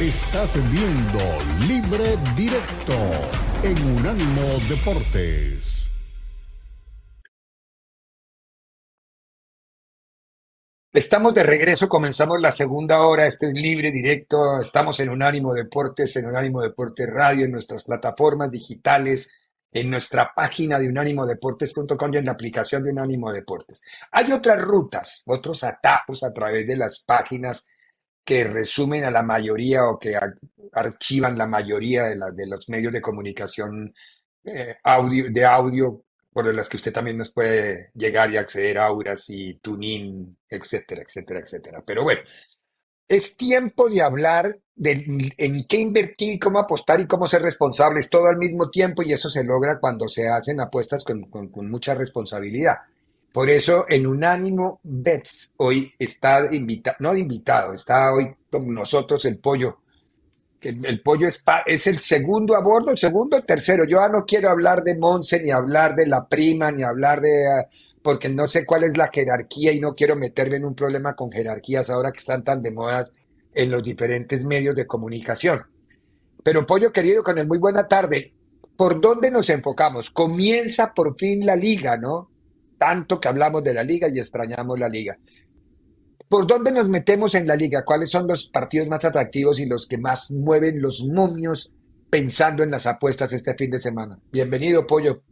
Estás viendo Libre Directo en Unánimo Deportes. Estamos de regreso, comenzamos la segunda hora, este es Libre Directo, estamos en Unánimo Deportes, en Unánimo Deportes Radio, en nuestras plataformas digitales, en nuestra página de unánimodeportes.com y en la aplicación de Unánimo Deportes. Hay otras rutas, otros atajos a través de las páginas que resumen a la mayoría o que archivan la mayoría de, de los medios de comunicación eh, audio, de audio por las que usted también nos puede llegar y acceder a Auras y Tunin, etcétera, etcétera, etcétera. Pero bueno, es tiempo de hablar de en qué invertir, cómo apostar y cómo ser responsables todo al mismo tiempo y eso se logra cuando se hacen apuestas con, con, con mucha responsabilidad. Por eso en Unánimo Bets hoy está invitado, no invitado, está hoy con nosotros el pollo. El, el pollo es, es el segundo a bordo, el segundo, el tercero. Yo ya no quiero hablar de Monse, ni hablar de la prima, ni hablar de, porque no sé cuál es la jerarquía y no quiero meterme en un problema con jerarquías ahora que están tan de moda en los diferentes medios de comunicación. Pero pollo querido, con el muy buena tarde, ¿por dónde nos enfocamos? Comienza por fin la liga, ¿no? Tanto que hablamos de la liga y extrañamos la liga. ¿Por dónde nos metemos en la liga? ¿Cuáles son los partidos más atractivos y los que más mueven los momios pensando en las apuestas este fin de semana? Bienvenido, Pollo.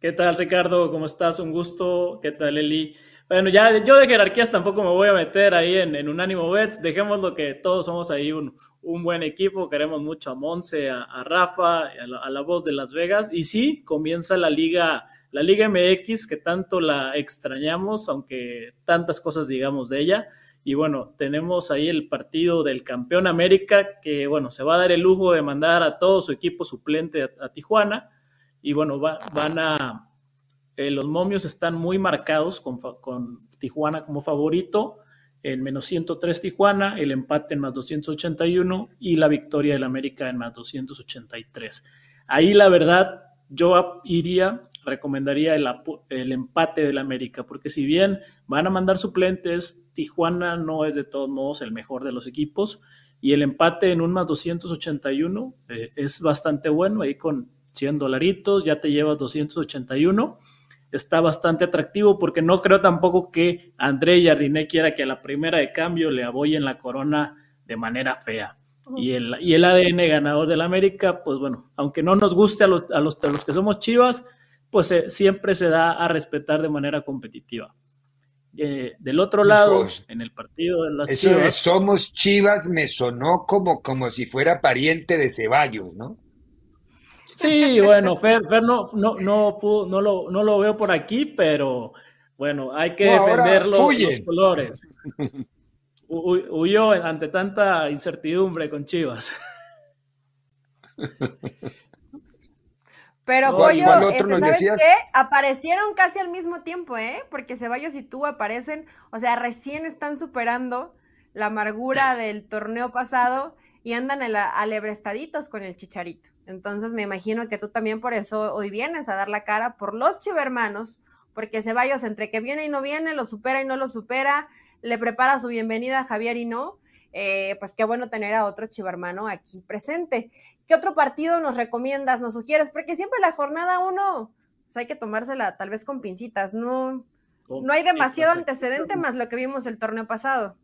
¿Qué tal, Ricardo? ¿Cómo estás? Un gusto. ¿Qué tal, Eli? Bueno, ya yo de jerarquías tampoco me voy a meter ahí en, en Unánimo Bets. Dejemos lo que todos somos ahí un, buen equipo. Queremos mucho a Monse, a, a Rafa, a la, a la voz de Las Vegas. Y sí, comienza la liga la Liga MX, que tanto la extrañamos, aunque tantas cosas digamos de ella. Y bueno, tenemos ahí el partido del campeón América, que bueno, se va a dar el lujo de mandar a todo su equipo suplente a, Tijuana. Y bueno, va, van a... Eh, los momios están muy marcados con, con Tijuana como favorito en menos 103 Tijuana, el empate en más 281 y la victoria del América en más 283. Ahí la verdad yo iría, recomendaría el, el, empate del América, porque si bien van a mandar suplentes, Tijuana no es de todos modos el mejor de los equipos y el empate en un más 281 eh, es bastante bueno, ahí con 100 dolaritos ya te llevas 281. Está bastante atractivo porque no creo tampoco que André Jardiné quiera que a la primera de cambio le aboyen la corona de manera fea. Y el, y el ADN ganador del América, pues bueno, aunque no nos guste a los, a los, a los que somos chivas, pues eh, siempre se da a respetar de manera competitiva. Eh, del otro lado, en el partido de las eso chivas. De somos chivas me sonó como, como si fuera pariente de Ceballos, ¿no? Sí, bueno, Fer, Fer no, no, no, pudo, no, lo, no lo veo por aquí, pero bueno, hay que no, defender los, los colores huyó ante tanta incertidumbre con Chivas. Pero Pollo, ¿Cuál otro este, ¿sabes qué? Aparecieron casi al mismo tiempo, ¿eh? Porque Ceballos y tú aparecen, o sea, recién están superando la amargura del torneo pasado y andan alebrestaditos con el chicharito. Entonces me imagino que tú también por eso hoy vienes a dar la cara por los chivermanos, porque Ceballos entre que viene y no viene, lo supera y no lo supera, le prepara su bienvenida a Javier y no, eh, pues qué bueno tener a otro chivarmano aquí presente. ¿Qué otro partido nos recomiendas, nos sugieres? Porque siempre la jornada uno, pues hay que tomársela tal vez con pincitas, no, no hay demasiado antecedente más lo que vimos el torneo pasado.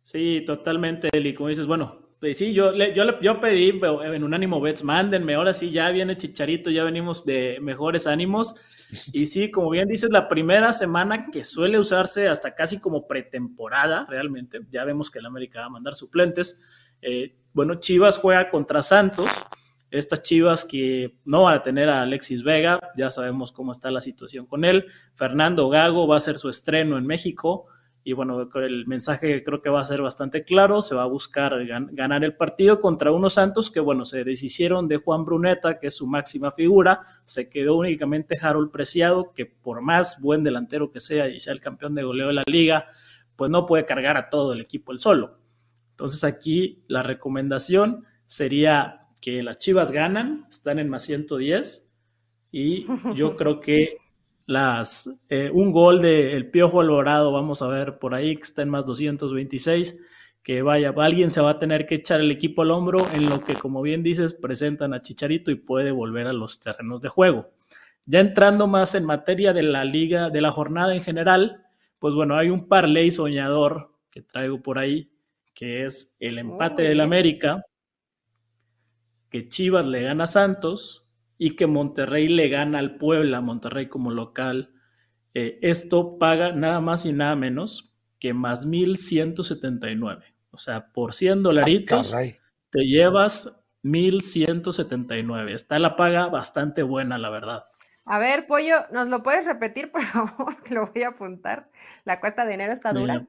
Sí, totalmente, Eli. Como dices, bueno, pues sí, yo, yo, yo pedí en un ánimo bets, mándenme, ahora sí ya viene Chicharito, ya venimos de mejores ánimos. Y sí, como bien dices, la primera semana que suele usarse hasta casi como pretemporada, realmente, ya vemos que el América va a mandar suplentes. Eh, bueno, Chivas juega contra Santos, estas Chivas que no van a tener a Alexis Vega, ya sabemos cómo está la situación con él. Fernando Gago va a hacer su estreno en México. Y bueno, el mensaje creo que va a ser bastante claro, se va a buscar gan ganar el partido contra unos Santos que bueno, se deshicieron de Juan Bruneta, que es su máxima figura, se quedó únicamente Harold Preciado, que por más buen delantero que sea y sea el campeón de goleo de la liga, pues no puede cargar a todo el equipo el solo. Entonces aquí la recomendación sería que las Chivas ganan, están en más 110 y yo creo que las, eh, un gol del de Piojo Alvarado, vamos a ver por ahí, que está en más 226, que vaya, alguien se va a tener que echar el equipo al hombro en lo que, como bien dices, presentan a Chicharito y puede volver a los terrenos de juego. Ya entrando más en materia de la liga, de la jornada en general, pues bueno, hay un parlay soñador que traigo por ahí, que es el empate del América, que Chivas le gana a Santos y que Monterrey le gana al Puebla, Monterrey como local. Eh, esto paga nada más y nada menos que más 1179. O sea, por 100 dolaritos te llevas 1179. Está la paga bastante buena, la verdad. A ver, Pollo, ¿nos lo puedes repetir, por favor? lo voy a apuntar. La cuesta de enero está dura.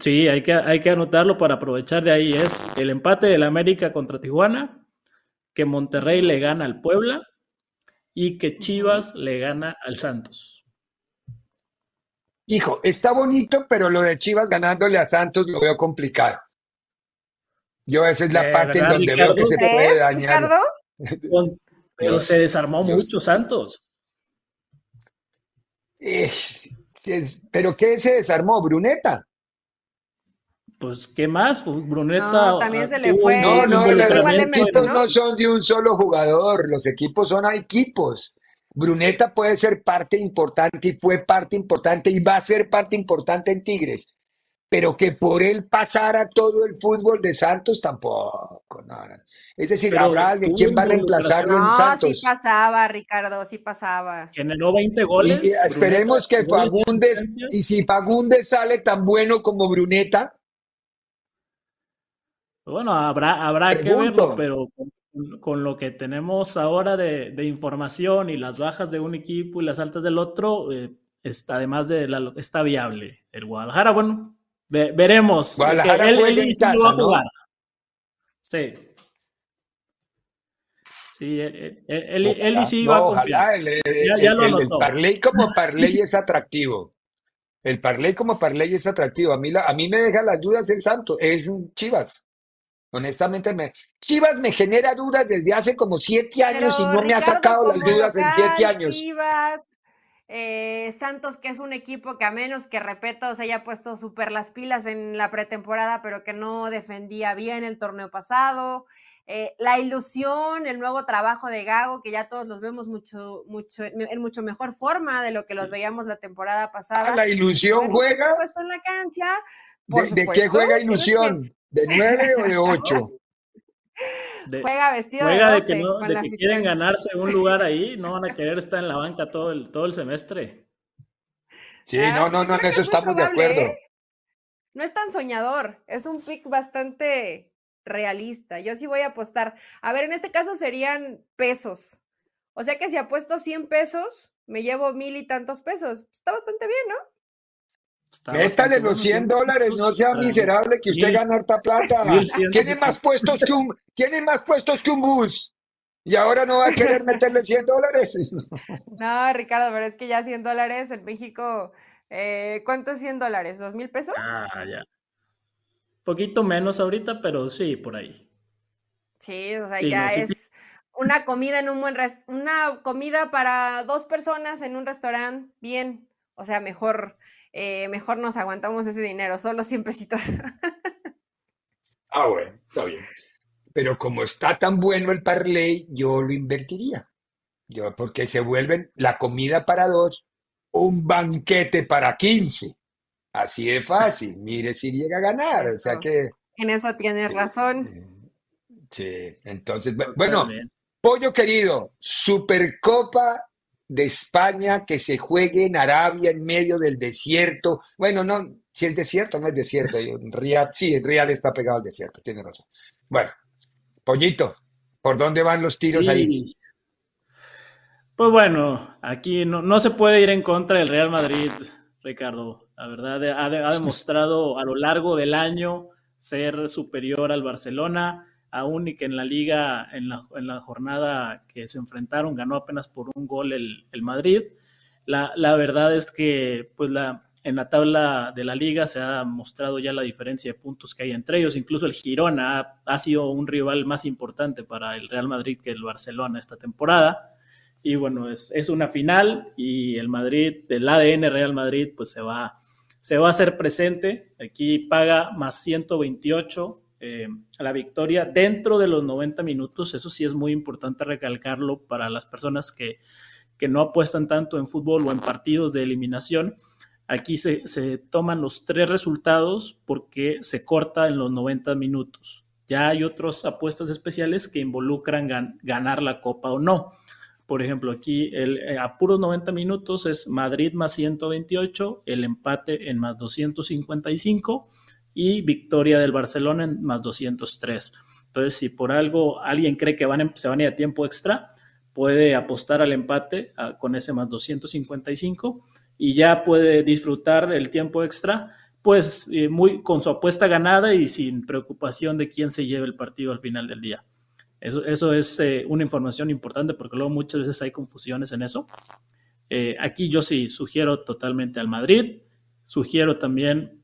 Sí, hay que, hay que anotarlo para aprovechar de ahí. Es el empate del América contra Tijuana, que Monterrey le gana al Puebla y que Chivas le gana al Santos. Hijo, está bonito, pero lo de Chivas ganándole a Santos lo veo complicado. Yo esa es la parte en donde veo que se puede dañar. Pero se desarmó mucho Santos. ¿Pero qué se desarmó? ¿Bruneta? Pues, ¿qué más? Pues, Bruneta. No, también se le fue. No, no, los equipos ¿no? son de un solo jugador. Los equipos son equipos. Bruneta puede ser parte importante y fue parte importante y va a ser parte importante en Tigres, pero que por él pasara todo el fútbol de Santos tampoco. No, Es decir, habrá alguien, ¿quién va a reemplazarlo en Santos? Sí pasaba, Ricardo, sí pasaba. Generó 20 goles. Y, esperemos que Fagundes, y si Fagundes sale tan bueno como Bruneta. Bueno, habrá, habrá que verlo, pero con lo que tenemos ahora de, información y las bajas de un equipo y las altas del otro, eh, está, además de la, está viable. El Guadalajara, bueno, veremos. Guadalajara él, va a jugar. Sí. Sí, él, sí iba a confiar. El, el, parlay como parlay es atractivo. El parlay como parlay es atractivo. A mí, a mí me deja las dudas el Santo. Es Chivas. Honestamente, me, Chivas me genera dudas desde hace como siete años y no me ha sacado las dudas en siete años. Chivas, eh, Santos, que es un equipo que a menos que, repito, se haya puesto súper las pilas en la pretemporada, pero que no defendía bien el torneo pasado. Eh, la ilusión, el nuevo trabajo de Gago, que ya todos los vemos mucho, mucho, en mucho mejor forma de lo que los veíamos la temporada pasada. Ah, la ilusión juega. en la cancha. ¿De, qué juega ilusión? ¿De nueve o de ocho? Juega vestido juega de, de, que, no, de que quieren ganarse un lugar ahí, no van a querer estar en la banca todo el, todo el semestre. Sí, no, no, no, en eso estamos de acuerdo. ¿eh? No es tan soñador, es un pick bastante realista. Yo sí voy a apostar. A ver, en este caso serían pesos. O sea que si apuesto 100 pesos, me llevo mil y tantos pesos. Está bastante bien, ¿no? Métale los 100 dólares, no sea miserable que usted gana harta plata. Tiene más puestos que un, tiene más puestos que un bus. Y ahora no va a querer meterle 100 dólares. No, Ricardo, pero es que ya 100 dólares en México, eh, ¿cuánto es 100 dólares? ¿Dos mil pesos? Ah, ya. Poquito menos ahorita, pero sí, por ahí. Sí, o sea, ya es una comida en un buen una comida para dos personas en un restaurante, bien. O sea, mejor eh, mejor nos aguantamos ese dinero, solo 100 pesitos. ah, bueno, está bien. Pero como está tan bueno el parlay, yo lo invertiría. Yo, porque se vuelven la comida para dos, un banquete para 15. Así de fácil. Mire si llega a ganar. O sea que. En eso tienes razón. Sí, entonces, bueno, pollo querido, Supercopa de España que se juegue en Arabia en medio del desierto. Bueno, no, si el desierto no es desierto, Riyadh, sí, Riyadh está pegado al desierto, tiene razón. Bueno, Pollito, ¿por dónde van los tiros ahí? Pues bueno, aquí no, se puede ir en contra del Real Madrid, Ricardo. La verdad, ha demostrado a lo largo del año ser superior al Barcelona aún y que en la liga, en la, jornada que se enfrentaron, ganó apenas por un gol el, el Madrid. La, verdad es que pues en la tabla de la liga se ha mostrado ya la diferencia de puntos que hay entre ellos. Incluso el Girona ha, sido un rival más importante para el Real Madrid que el Barcelona esta temporada. Y bueno, es, una final y el Madrid, del ADN Real Madrid, pues se va se va a hacer presente. Aquí paga más 128 eh, la victoria dentro de los 90 minutos. Eso sí es muy importante recalcarlo para las personas que, que no apuestan tanto en fútbol o en partidos de eliminación. Aquí se, se, toman los tres resultados porque se corta en los 90 minutos. Ya hay otras apuestas especiales que involucran ganar la copa o no. Por ejemplo, aquí el, eh, a puros 90 minutos es Madrid más 128, el empate en más 255 y victoria del Barcelona en más 203. Entonces, si por algo alguien cree que se van a ir a tiempo extra, puede apostar al empate con ese más 255 y ya puede disfrutar el tiempo extra, pues eh, muy con su apuesta ganada y sin preocupación de quién se lleve el partido al final del día. Eso, es eh, una información importante porque luego muchas veces hay confusiones en eso. Eh, aquí yo sí sugiero totalmente al Madrid. Sugiero también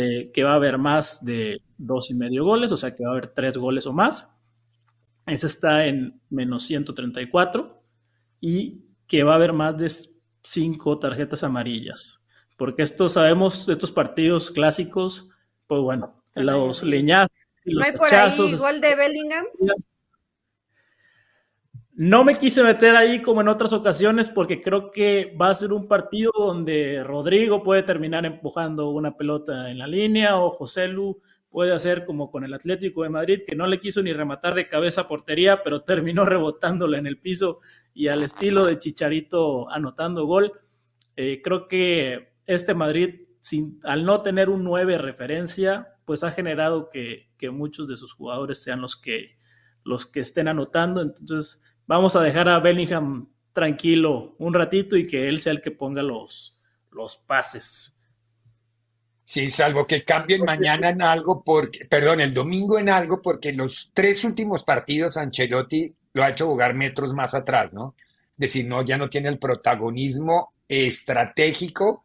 eh, que va a haber más de dos y medio goles, o sea que va a haber tres goles o más. Ese está en menos 134 y que va a haber más de cinco tarjetas amarillas. Porque estos sabemos, estos partidos clásicos, pues bueno, los leñazos los ¿No hay por ahí gol de Bellingham? No me quise meter ahí como en otras ocasiones porque creo que va a ser un partido donde Rodrigo puede terminar empujando una pelota en la línea o José Lu puede hacer como con el Atlético de Madrid que no le quiso ni rematar de cabeza portería, pero terminó rebotándola en el piso y al estilo de Chicharito anotando gol. Eh, creo que este Madrid, sin, al no tener un 9 referencia, pues ha generado que, que muchos de sus jugadores sean los que, los que estén anotando. Entonces, vamos a dejar a Bellingham tranquilo un ratito y que él sea el que ponga los, los pases. Sí, salvo que cambien mañana en algo, porque, perdón, el domingo en algo, porque los tres últimos partidos Ancelotti lo ha hecho jugar metros más atrás, ¿no? Es decir, no, ya no tiene el protagonismo estratégico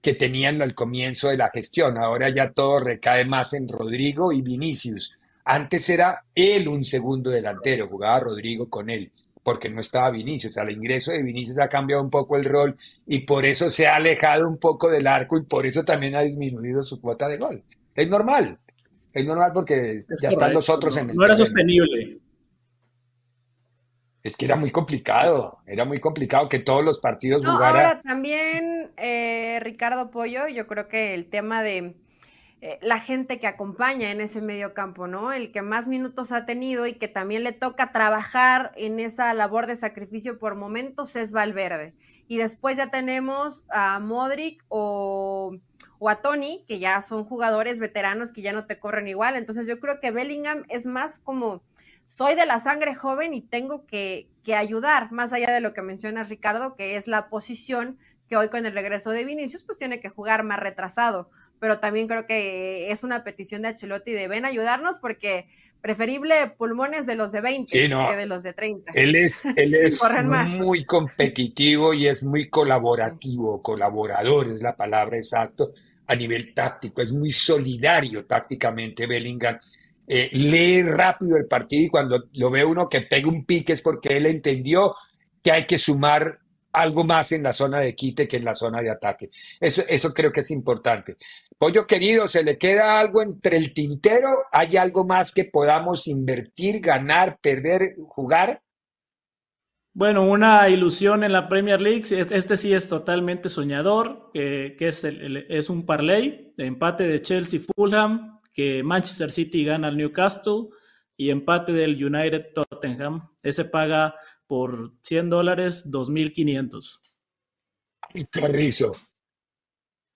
que tenían al comienzo de la gestión. Ahora ya todo recae más en Rodrigo y Vinicius. Antes era él un segundo delantero, jugaba Rodrigo con él, porque no estaba Vinicius. Al ingreso de Vinicius ha cambiado un poco el rol y por eso se ha alejado un poco del arco y por eso también ha disminuido su cuota de gol. Es normal, es normal porque ya están los otros en el No era sostenible. Es que era muy complicado, era muy complicado que todos los partidos no, Ahora también, eh, Ricardo Pollo, yo creo que el tema de eh, la gente que acompaña en ese medio campo, ¿no? El que más minutos ha tenido y que también le toca trabajar en esa labor de sacrificio por momentos es Valverde. Y después ya tenemos a Modric o, a Tony, que ya son jugadores veteranos que ya no te corren igual. Entonces yo creo que Bellingham es más como soy de la sangre joven y tengo que, que, ayudar, más allá de lo que menciona Ricardo, que es la posición que hoy con el regreso de Vinicius, pues tiene que jugar más retrasado pero también creo que es una petición de Achelotti de ven ayudarnos porque preferible pulmones de los de 20 que de los de 30. Él es, él es muy competitivo y es muy colaborativo, colaborador es la palabra exacta a nivel táctico, es muy solidario tácticamente Bellingham. Eh, lee rápido el partido y cuando lo ve uno que pega un pique es porque él entendió que hay que sumar algo más en la zona de quite que en la zona de ataque. Eso, eso creo que es importante. Pollo querido, ¿se le queda algo entre el tintero? ¿Hay algo más que podamos invertir, ganar, perder, jugar? Bueno, una ilusión en la Premier League, este sí es totalmente soñador, que es, es un parlay, empate de Chelsea-Fulham, que Manchester City gana al Newcastle y empate del United-Tottenham. Ese paga por 100 dólares 2.500. Carrizo.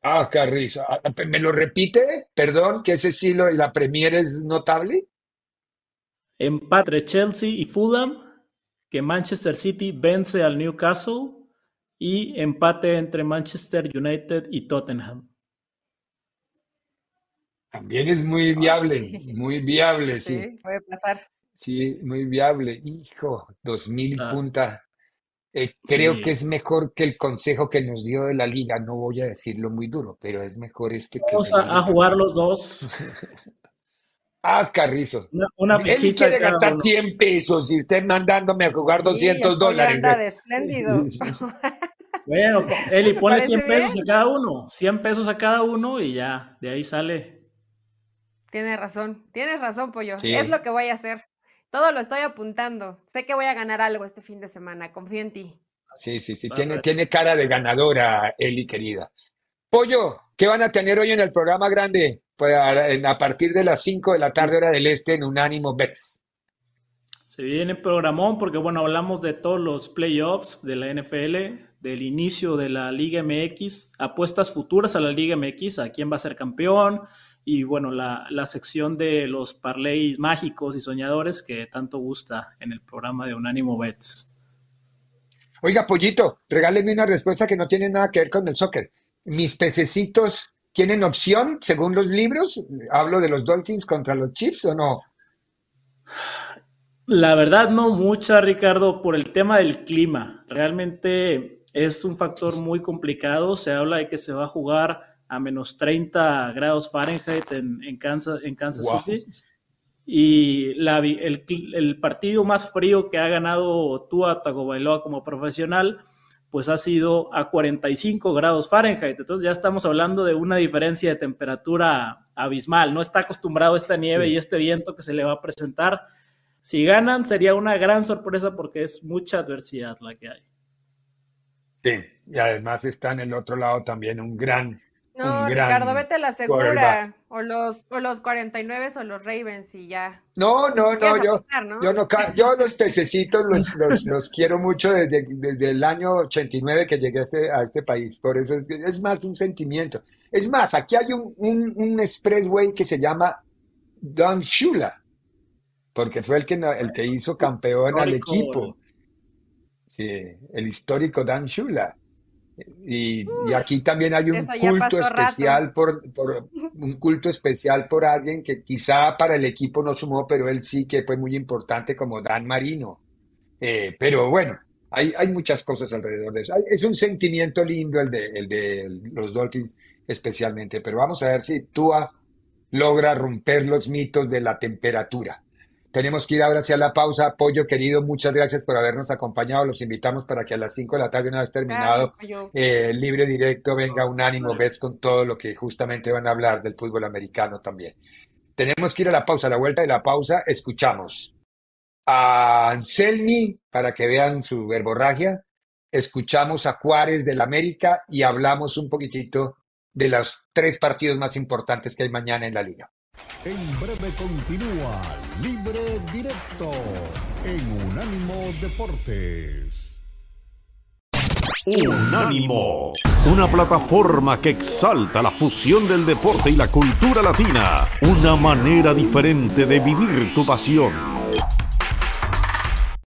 Ah, Carrizo. Ah, ¿Me lo repite? Perdón, que ese sí lo, la Premier es notable. Empate Chelsea y Fulham, que Manchester City vence al Newcastle y empate entre Manchester United y Tottenham. También es muy viable, muy viable, sí. Sí, puede pasar. Sí, muy viable. Hijo, dos mil y ah. punta. Eh, creo que es mejor que el consejo que nos dio de la liga. No voy a decirlo muy duro, pero es mejor este que. Vamos a, jugar los dos. ah, Carrizo. Una, Él quiere gastar 100 pesos y usted mandándome a jugar 200 dólares. Anda de espléndido. Bueno, Eli, pone 100 pesos a cada uno, 100 pesos a cada uno y ya, de ahí sale. Tienes razón, tienes razón, Pollo. Es lo que voy a hacer. Todo lo estoy apuntando. Sé que voy a ganar algo este fin de semana, confío en ti. Sí, sí, sí, tiene, tiene cara de ganadora, Eli, querida. Pollo, ¿qué van a tener hoy en el programa grande? Pues a, partir de las 5 de la tarde, hora del este, en Unánimo Bets. Se viene programón porque, bueno, hablamos de todos los playoffs de la NFL, del inicio de la Liga MX, apuestas futuras a la Liga MX, a quién va a ser campeón, y bueno, la, sección de los parlays mágicos y soñadores que tanto gusta en el programa de Unánimo Bets. Oiga, Pollito, regáleme una respuesta que no tiene nada que ver con el soccer. ¿Mis pececitos tienen opción según los libros? ¿Hablo de los Dolphins contra los Chiefs o no? La verdad no mucha, Ricardo, por el tema del clima. Realmente es un factor muy complicado. Se habla de que se va a jugar a menos 30 grados Fahrenheit en, Kansas, en Kansas City. Y el, partido más frío que ha ganado Tua Tagovailoa como profesional, pues ha sido a 45 grados Fahrenheit. Entonces ya estamos hablando de una diferencia de temperatura abismal. No está acostumbrado a esta nieve y este viento que se le va a presentar si ganan, sería una gran sorpresa porque es mucha adversidad la que hay. Sí, y además está en el otro lado también un gran. No, Ricardo, vete a la segura. O los, o los 49 o los Ravens y ya. No, no, no, yo, ¿no? yo no, yo los pececitos los, los, quiero mucho desde, desde, el año 89 que llegué a este, a este país. Por eso es, es más un sentimiento. Es más, aquí hay un, un, un expressway que se llama Don Shula porque fue el que, el que hizo campeón al equipo. Sí, el histórico Dan Shula. Y, aquí también hay un culto especial por, un culto especial por alguien que quizá para el equipo no sumó, pero él sí que fue muy importante como Dan Marino. Eh, pero bueno, hay, hay muchas cosas alrededor de eso. Es un sentimiento lindo el de, el de los Dolphins especialmente, pero vamos a ver si Tua logra romper los mitos de la temperatura. Tenemos que ir ahora hacia la pausa. Pollo, querido, muchas gracias por habernos acompañado. Los invitamos para que a las 5 de la tarde, una vez terminado, eh, libre directo, venga un ánimo, ves con todo lo que justamente van a hablar del fútbol americano también. Tenemos que ir a la pausa. A la vuelta de la pausa, escuchamos a Anselmi para que vean su verborragia. Escuchamos a Juárez del América y hablamos un poquitito de los tres partidos más importantes que hay mañana en la liga. En breve continúa Libre Directo en Unánimo Deportes. Unánimo, una plataforma que exalta la fusión del deporte y la cultura latina, una manera diferente de vivir tu pasión.